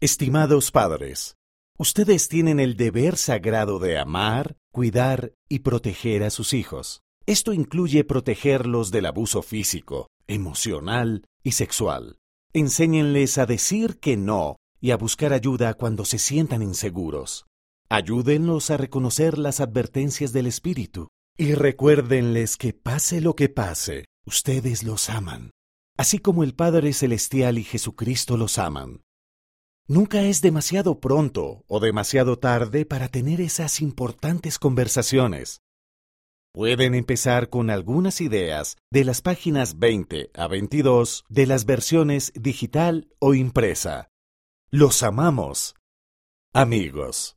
Estimados padres, ustedes tienen el deber sagrado de amar, cuidar y proteger a sus hijos. Esto incluye protegerlos del abuso físico, emocional y sexual. Enséñenles a decir que no y a buscar ayuda cuando se sientan inseguros. Ayúdenlos a reconocer las advertencias del Espíritu y recuérdenles que pase lo que pase, ustedes los aman, así como el Padre Celestial y Jesucristo los aman. Nunca es demasiado pronto o demasiado tarde para tener esas importantes conversaciones. Pueden empezar con algunas ideas de las páginas 20 a 22 de las versiones digital o impresa. Los amamos. Amigos.